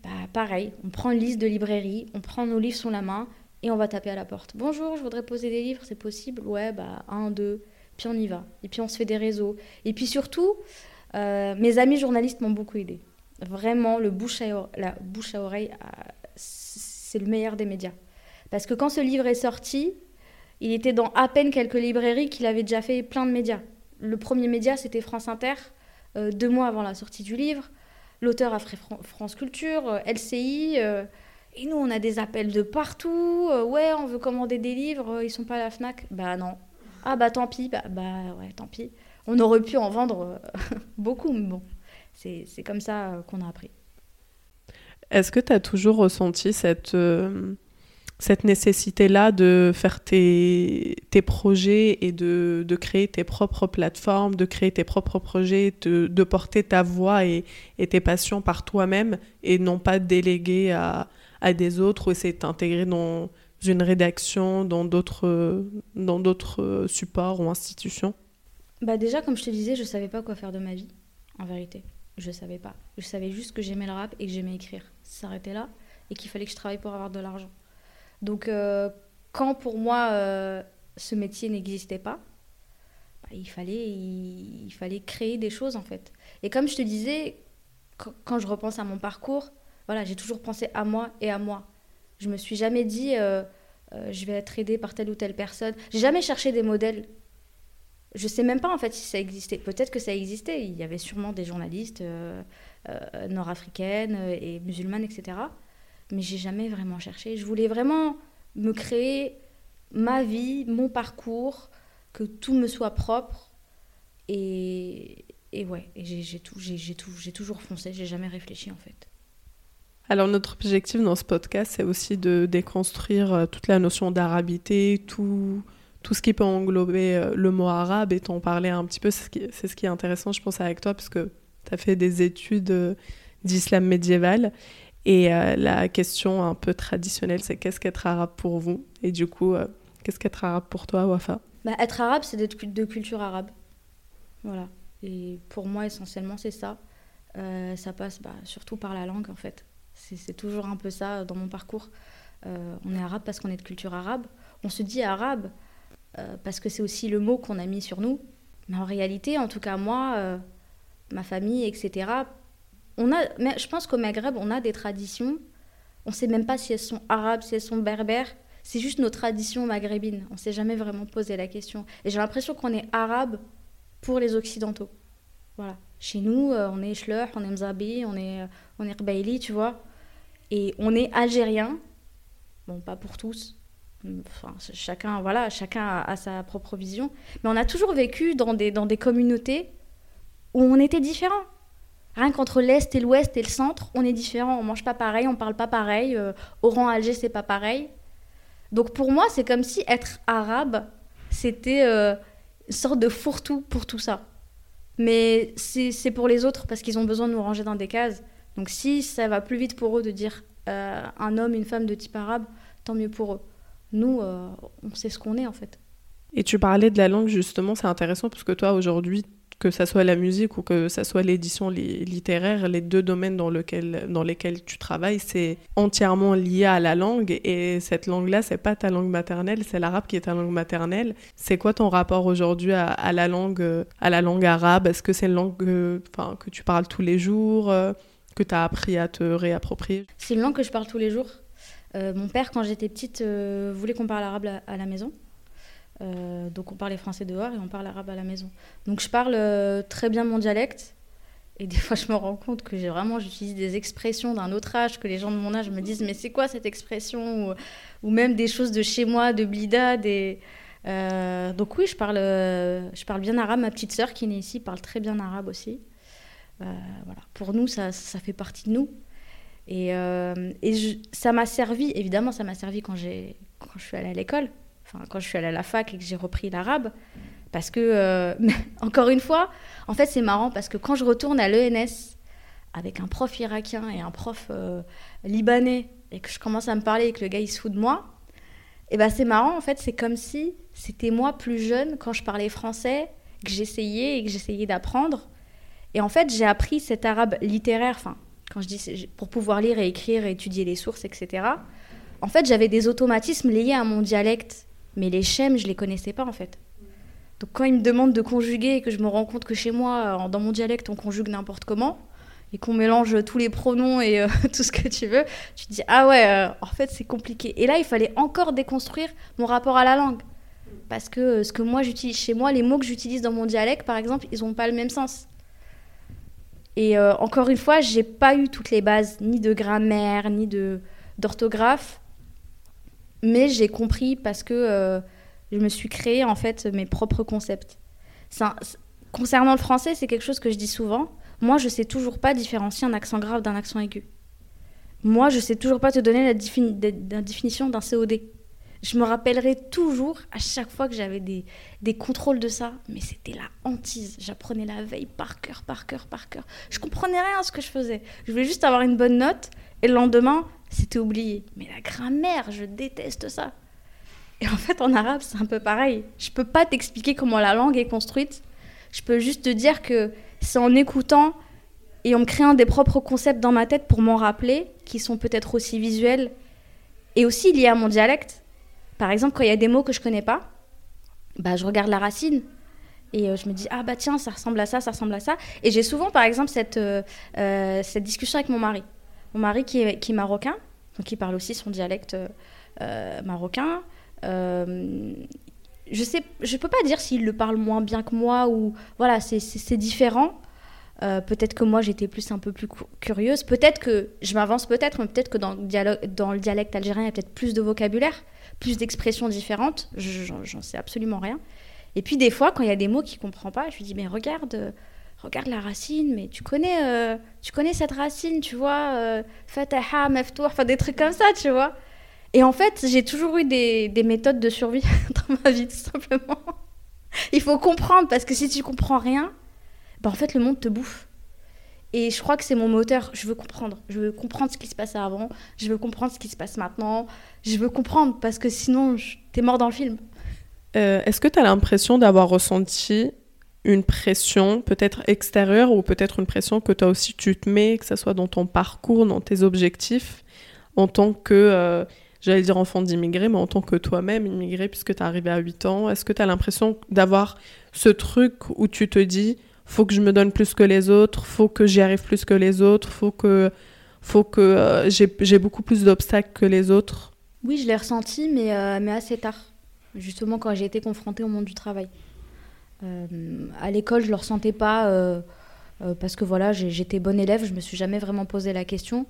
bah, pareil, on prend une liste de librairies, on prend nos livres sous la main et on va taper à la porte. Bonjour, je voudrais poser des livres, c'est possible? Ouais, bah un, deux, puis on y va. Et puis on se fait des réseaux. Et puis surtout, euh, mes amis journalistes m'ont beaucoup aidé. Vraiment, le bouche à, la bouche à oreille, euh, c'est le meilleur des médias. Parce que quand ce livre est sorti, il était dans à peine quelques librairies qu'il avait déjà fait plein de médias. Le premier média, c'était France Inter. Euh, deux mois avant la sortie du livre. L'auteur a fait France Culture, euh, LCI. Euh, et nous, on a des appels de partout. ouais, on veut commander des livres, ils sont pas à la Fnac. Bah non. Ah bah tant pis, bah, bah ouais, tant pis. On aurait pu en vendre beaucoup, mais bon, c'est comme ça qu'on a appris. Est-ce que tu as toujours ressenti cette, cette nécessité-là de faire tes, tes projets et de, de, créer tes propres plateformes, de créer tes propres projets, de, porter ta voix et, et, tes passions par toi-même et non pas déléguer à, à des autres ou essayer de t'intégrer dans une rédaction, dans d'autres, dans d'autres supports ou institutions bah Déjà, comme je te disais, je ne savais pas quoi faire de ma vie, en vérité. Je ne savais pas. Je savais juste que j'aimais le rap et que j'aimais écrire. Ça s'arrêtait là et qu'il fallait que je travaille pour avoir de l'argent. Donc, euh, quand pour moi euh, ce métier n'existait pas, bah, il, fallait, créer des choses en fait. Et comme je te disais, quand, je repense à mon parcours, voilà, j'ai toujours pensé à moi et à moi. Je me suis jamais dit euh, je vais être aidée par telle ou telle personne. J'ai jamais cherché des modèles. Je sais même pas en fait si ça existait. Peut-être que ça existait. Il y avait sûrement des journalistes nord-africaines et musulmanes, etc mais j'ai jamais vraiment cherché. Je voulais vraiment me créer ma vie, mon parcours, que tout me soit propre. Et, et ouais, j'ai toujours foncé, j'ai jamais réfléchi en fait. Alors notre objectif dans ce podcast, c'est aussi de déconstruire euh, toute la notion d'arabité, tout, ce qui peut englober euh, le mot arabe et t'en parler un petit peu. C'est ce, qui, ce qui est intéressant, je pense, avec toi, parce que tu as fait des études euh, d'islam médiéval. Et euh, la question un peu traditionnelle, c'est qu'est-ce qu'être arabe pour vous? Et du coup, euh, qu'est-ce qu'être arabe pour toi, Wafa? Bah, Être arabe, c'est d'être de culture arabe. Voilà. Et pour moi, essentiellement, c'est ça. Euh, ça passe bah, surtout par la langue, en fait. C'est toujours un peu ça dans mon parcours. on est arabe parce qu'on est de culture arabe. On se dit arabe parce que c'est aussi le mot qu'on a mis sur nous. Mais en réalité, en tout cas moi, ma famille, etc., on a, mais je pense qu'au Maghreb, on a des traditions. On ne sait même pas si elles sont arabes, si elles sont berbères. C'est juste nos traditions maghrébines. On ne s'est jamais vraiment posé la question. Et j'ai l'impression qu'on est arabe pour les Occidentaux. Voilà. Chez nous, euh, on est Schleur, on est Mzabi, on est, euh, on est tu vois. Et on est algérien. Bon, pas pour tous. Enfin, chacun, voilà, chacun a, sa propre vision. Mais on a toujours vécu dans des, dans des communautés où on était différents. Rien qu'entre l'Est et l'Ouest et le centre, on est différent. On mange pas pareil, on parle pas pareil. Euh, Oran, Alger, c'est pas pareil. Donc pour moi, c'est comme si être arabe, c'était euh, une sorte de fourre-tout pour tout ça. Mais c'est pour les autres parce qu'ils ont besoin de nous ranger dans des cases. Donc si ça va plus vite pour eux de dire euh, un homme, une femme de type arabe, tant mieux pour eux. Nous, euh, on sait ce qu'on est en fait. Et tu parlais de la langue justement, c'est intéressant parce que toi aujourd'hui, que ça soit la musique ou que ça soit l'édition littéraire, les deux domaines dans, lesquels tu travailles, c'est entièrement lié à la langue. Et cette langue-là, c'est pas ta langue maternelle, c'est l'arabe qui est ta langue maternelle. C'est quoi ton rapport aujourd'hui à, la langue, à la langue arabe? Est-ce que c'est une langue que, que tu parles tous les jours, euh, que tu as appris à te réapproprier? C'est une langue que je parle tous les jours. Euh, mon père, quand j'étais petite, euh, voulait qu'on parle arabe à la maison. Euh, donc on parlait français dehors et on parle arabe à la maison. Donc je parle euh, très bien mon dialecte. Et des fois, je me rends compte que j'ai vraiment, j'utilise des expressions d'un autre âge, que les gens de mon âge me disent, mais c'est quoi cette expression ou, même des choses de chez moi, de Blida. Euh, donc oui, je parle, bien arabe. Ma petite sœur qui est ici parle très bien arabe aussi. voilà. Pour nous, ça, fait partie de nous. Et, et ça m'a servi, évidemment, ça m'a servi quand, quand je suis allée à l'école quand je suis allée à la fac et que j'ai repris l'arabe. Parce que, euh, encore une fois, en fait, c'est marrant parce que quand je retourne à l'ENS avec un prof irakien et un prof euh, libanais et que je commence à me parler et que le gars il se fout de moi, et eh ben c'est marrant en fait, c'est comme si c'était moi plus jeune quand je parlais français, que j'essayais et que j'essayais d'apprendre. Et en fait, j'ai appris cet arabe littéraire, enfin, quand je dis pour pouvoir lire et écrire et étudier les sources, etc. En fait, j'avais des automatismes liés à mon dialecte mais les schèmes, je les connaissais pas en fait. Donc quand ils me demandent de conjuguer et que je me rends compte que chez moi, euh, dans mon dialecte, on conjugue n'importe comment, et qu'on mélange tous les pronoms et euh, tout ce que tu veux, tu te dis ah ouais, euh, en fait c'est compliqué. Et là, il fallait encore déconstruire mon rapport à la langue. Parce que ce que moi j'utilise chez moi, les mots que j'utilise dans mon dialecte, par exemple, ils n'ont pas le même sens. Et encore une fois, j'ai pas eu toutes les bases, ni de grammaire, ni de d'orthographe mais j'ai compris parce que euh, je me suis créé en fait mes propres concepts. concernant le français, c'est quelque chose que je dis souvent. Moi, je sais toujours pas différencier un accent grave d'un accent aigu. Moi, je sais toujours pas te donner la, définition d'un COD. Je me rappellerai toujours à chaque fois que j'avais des, des, contrôles de ça, mais c'était la hantise. J'apprenais la veille par cœur, par cœur, par cœur. Je comprenais rien à ce que je faisais. Je voulais juste avoir une bonne note et le lendemain, c'était oublié. Mais la grammaire, je déteste ça. Et en fait, en arabe, c'est un peu pareil. Je peux pas t'expliquer comment la langue est construite. Je peux juste te dire que c'est en écoutant et en me créant des propres concepts dans ma tête pour m'en rappeler, qui sont peut-être aussi visuels et aussi liés à mon dialecte. Par exemple, quand il y a des mots que je connais pas, bah, je regarde la racine et euh, je me dis ah bah tiens ça ressemble à ça, ça ressemble à ça. Et j'ai souvent par exemple cette, euh, euh, cette discussion avec mon mari. Mon mari qui est, qui marocain, donc il parle aussi son dialecte euh, marocain. Euh, je sais, je peux pas dire s'il le parle moins bien que moi ou voilà, c'est différent. Euh, peut-être que moi j'étais plus un peu plus curieuse. Peut-être que je m'avance peut-être, mais peut-être que dans le, dialogue, dans le dialecte algérien il y a peut-être plus de vocabulaire, plus d'expressions différentes. J'en sais absolument rien. Et puis des fois quand il y a des mots qu'il comprend pas, je lui dis mais regarde, regarde la racine, mais tu connais, euh, tu connais cette racine, tu vois, euh, fataha, meftour, enfin des trucs comme ça, tu vois. Et en fait, j'ai toujours eu des, des, méthodes de survie dans ma vie, tout simplement. Il faut comprendre, parce que si tu comprends rien, ben en fait, le monde te bouffe. Et je crois que c'est mon moteur. Je veux comprendre. Je veux comprendre ce qui se passait avant. Je veux comprendre ce qui se passe maintenant. Je veux comprendre, parce que sinon, t'es mort dans le film. Euh, est-ce que tu as l'impression d'avoir ressenti une pression peut-être extérieure ou peut-être une pression que toi aussi tu te mets, que ce soit dans ton parcours, dans tes objectifs, en tant que, euh, j'allais dire enfant d'immigré, mais en tant que toi-même immigré puisque tu es arrivé à 8 ans. Est-ce que tu as l'impression d'avoir ce truc où tu te dis, faut que je me donne plus que les autres, faut que j'y arrive plus que les autres, faut que, faut que euh, j'ai beaucoup plus d'obstacles que les autres? Oui, je l'ai ressenti, mais, euh, mais assez tard, justement quand j'ai été confrontée au monde du travail. Euh, à l'école, je ne le ressentais pas euh, euh, parce que voilà, j'étais bonne élève, je me suis jamais vraiment posé la question.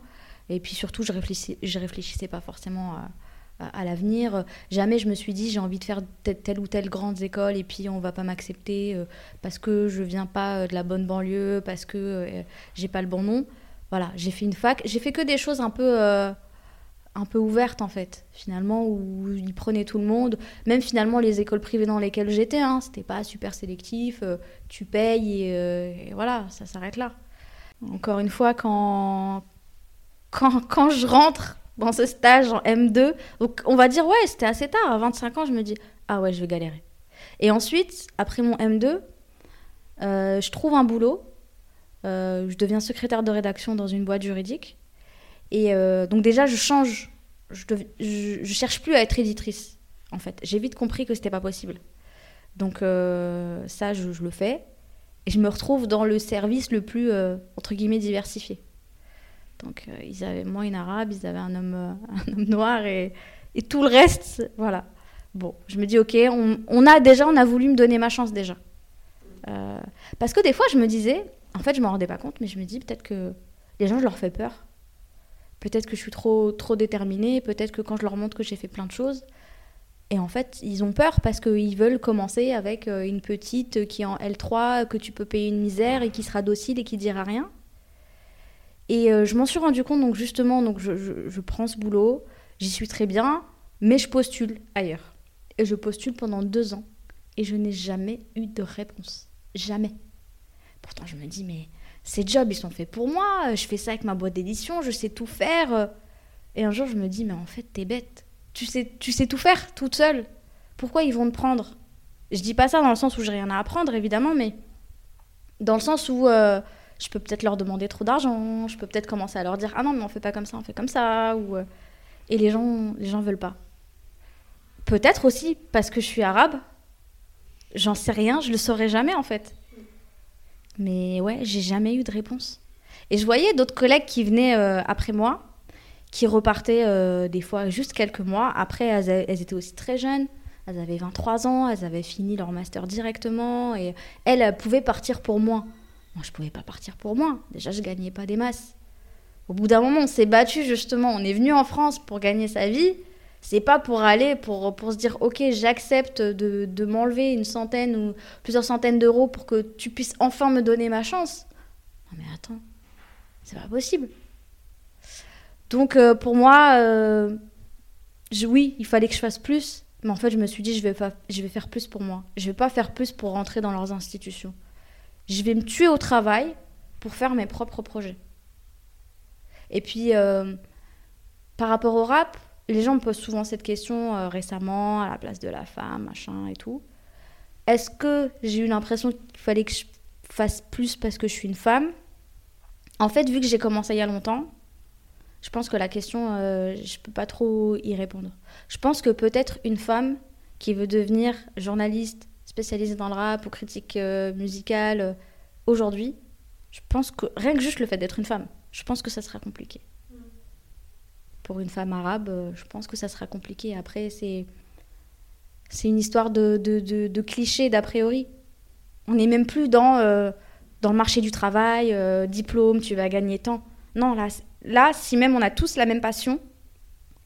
Et puis surtout, je réfléchissais, je réfléchissais pas forcément à, l'avenir. Jamais je me suis dit j'ai envie de faire telle, ou telle grande école et puis on va pas m'accepter parce que je viens pas de la bonne banlieue, parce que j'ai pas le bon nom. Voilà, j'ai fait une fac. J'ai fait que des choses un peu un peu ouverte en fait, finalement, où ils prenaient tout le monde. Même finalement les écoles privées dans lesquelles j'étais, hein, c'était pas super sélectif, euh, tu payes euh, et, voilà, ça s'arrête là. Encore une fois, quand, quand, quand je rentre dans ce stage en M2, donc on va dire, ouais, c'était assez tard, à 25 ans, je me dis, ah ouais, je vais galérer. Et ensuite, après mon M2, euh, je trouve un boulot. Je deviens secrétaire de rédaction dans une boîte juridique. Et euh, donc déjà, je change. Je, je, cherche plus à être éditrice, en fait. J'ai vite compris que c'était pas possible. Donc ça, je, le fais. Et je me retrouve dans le service le plus, entre guillemets, diversifié. Donc ils avaient moi une arabe, ils avaient un homme, un homme noir et, tout le reste, voilà. Bon, je me dis, ok, on, on, a déjà, on a voulu me donner ma chance déjà. Euh, parce que des fois, je me disais, en fait, je m'en rendais pas compte, mais je me dis peut-être que les gens, je leur fais peur. Peut-être que je suis trop, trop déterminée, peut-être que quand je leur montre que j'ai fait plein de choses, et en fait, ils ont peur parce qu'ils veulent commencer avec euh, une petite qui est en L3, que tu peux payer une misère et qui sera docile et qui dira rien. Et euh, je m'en suis rendu compte, donc justement, donc je, je prends ce boulot, j'y suis très bien, mais je postule ailleurs. Et je postule pendant deux ans. Et je n'ai jamais eu de réponse. Jamais. Pourtant, je me dis, mais ces jobs, ils sont faits pour moi. Je fais ça avec ma boîte d'édition, je sais tout faire. Et un jour, je me dis, mais en fait, t'es bête. Tu sais, tout faire toute seule. Pourquoi ils vont te prendre? Je dis pas ça dans le sens où j'ai rien à apprendre, évidemment, mais dans le sens où euh, je peux peut-être leur demander trop d'argent. Je peux peut-être commencer à leur dire, ah non, mais on fait pas comme ça, on fait comme ça. Ou, euh, Et les gens, les gens veulent pas. Peut-être aussi parce que je suis arabe J'en sais rien, je le saurais jamais en fait. Mais ouais, j'ai jamais eu de réponse. Et je voyais d'autres collègues qui venaient euh, après moi, qui repartaient euh, des fois juste quelques mois. Après, elles, étaient aussi très jeunes. Elles avaient 23 ans, elles avaient fini leur master directement. Et elles, elles pouvaient partir pour moi. Moi, je pouvais pas partir pour moi. Déjà, je gagnais pas des masses. Au bout d'un moment, on s'est battu justement. On est venu en France pour gagner sa vie. C'est pas pour aller, pour, pour se dire, ok, j'accepte de, de m'enlever une centaine ou plusieurs centaines d'euros pour que tu puisses enfin me donner ma chance. Non mais attends, c'est pas possible. Donc euh, pour moi, euh, oui, il fallait que je fasse plus, mais en fait je me suis dit, je vais, pas, je vais faire plus pour moi. Je vais pas faire plus pour rentrer dans leurs institutions. Je vais me tuer au travail pour faire mes propres projets. Et puis, euh, par rapport au rap, les gens me posent souvent cette question euh, récemment, à la place de la femme, machin et tout. Est-ce que j'ai eu l'impression qu'il fallait que je fasse plus parce que je suis une femme? En fait, vu que j'ai commencé il y a longtemps, je pense que la question, euh, je peux pas trop y répondre. Je pense que peut-être une femme qui veut devenir journaliste spécialisée dans le rap ou critique euh, musicale aujourd'hui, je pense que rien que juste le fait d'être une femme, je pense que ça sera compliqué pour une femme arabe, euh, je pense que ça sera compliqué. Après, c'est c'est une histoire de, de, de, clichés, d'a priori. On n'est même plus dans, euh, dans le marché du travail, euh, diplôme, tu vas gagner tant. Non, là, là, si même on a tous la même passion,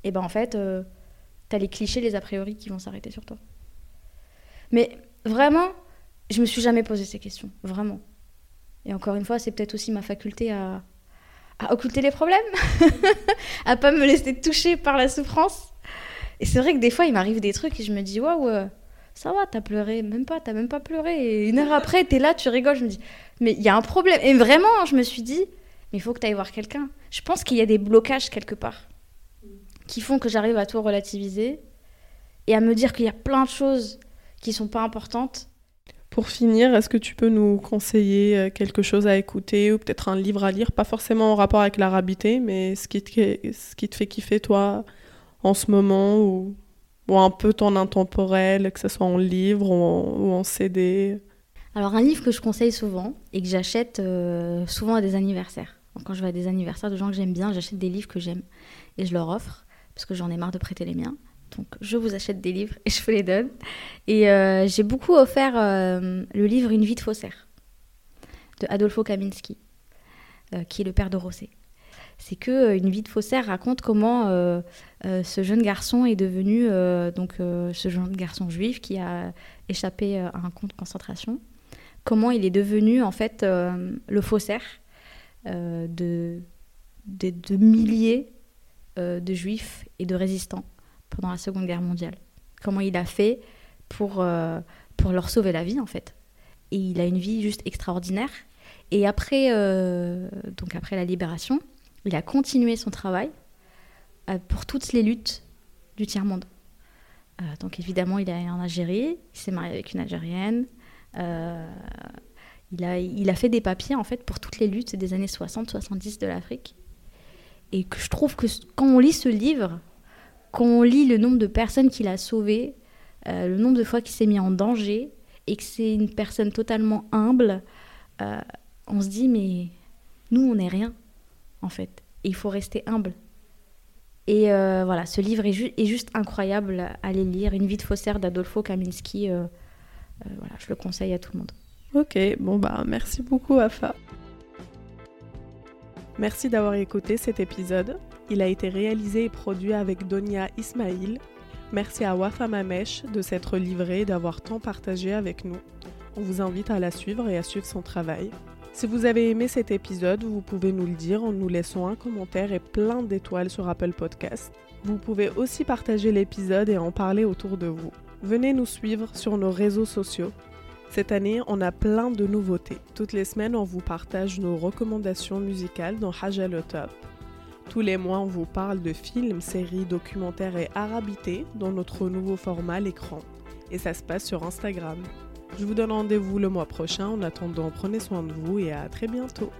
et eh ben en fait, tu as les clichés, les a priori qui vont s'arrêter sur toi. Mais vraiment, je me suis jamais posé ces questions, vraiment. Et encore une fois, c'est peut-être aussi ma faculté à, à occulter les problèmes, à pas me laisser toucher par la souffrance. Et c'est vrai que des fois, il m'arrive des trucs et je me dis, waouh, euh, ça va, t'as pleuré, même pas, t'as même pas pleuré. Et une heure après, t'es là, tu rigoles, je me dis, mais il y a un problème. Et vraiment, je me suis dit, mais il faut que t'ailles voir quelqu'un. Je pense qu'il y a des blocages quelque part qui font que j'arrive à tout relativiser et à me dire qu'il y a plein de choses qui sont pas importantes pour finir, est-ce que tu peux nous conseiller euh, quelque chose à écouter ou peut-être un livre à lire, pas forcément en rapport avec l'arabité, mais ce qui, te, ce qui te fait kiffer toi en ce moment ou, ou un peu ton intemporel, que ce soit en livre ou en, CD Alors un livre que je conseille souvent et que j'achète euh, souvent à des anniversaires. quand je vais à des anniversaires de gens que j'aime bien, j'achète des livres que j'aime et je leur offre parce que j'en ai marre de prêter les miens. Donc je vous achète des livres et je vous les donne. Et euh, j'ai beaucoup offert euh, le livre Une vie de faussaire de Adolfo Kaminski, euh, qui est le père de Rosset. C'est que Une vie de faussaire raconte comment ce jeune garçon est devenu donc ce jeune garçon juif qui a échappé à un camp de concentration. Comment il est devenu en fait le faussaire de, de milliers de juifs et de résistants pendant la Seconde Guerre mondiale. Comment il a fait pour, euh, pour leur sauver la vie, en fait. Et il a une vie juste extraordinaire. Et après, donc après la libération, il a continué son travail pour toutes les luttes du tiers-monde. donc évidemment, il est allé en Algérie, il s'est marié avec une Algérienne. il, a, il a fait des papiers en fait pour toutes les luttes des années 60-70 de l'Afrique. Et que je trouve que quand on lit ce livre, quand on lit le nombre de personnes qu'il a sauvées, euh, le nombre de fois qu'il s'est mis en danger, et que c'est une personne totalement humble, euh, on se dit, mais nous, on n'est rien, en fait. Il faut rester humble. Et euh, voilà, ce livre est, juste incroyable à aller lire. Une vie de faussaire d'Adolfo Kaminski. voilà, je le conseille à tout le monde. Ok, bon bah merci beaucoup Afa. Merci d'avoir écouté cet épisode. Il a été réalisé et produit avec Donia Ismail. Merci à Wafa Mamesh de s'être livré et d'avoir tant partagé avec nous. On vous invite à la suivre et à suivre son travail. Si vous avez aimé cet épisode, vous pouvez nous le dire en nous laissant un commentaire et plein d'étoiles sur Apple Podcast. Vous pouvez aussi partager l'épisode et en parler autour de vous. Venez nous suivre sur nos réseaux sociaux. Cette année, on a plein de nouveautés. Toutes les semaines, on vous partage nos recommandations musicales dans Haja. Tous les mois, on vous parle de films, séries, documentaires et arabités dans notre nouveau format l'écran. Et ça se passe sur Instagram. Je vous donne rendez-vous le mois prochain. En attendant, prenez soin de vous et à très bientôt.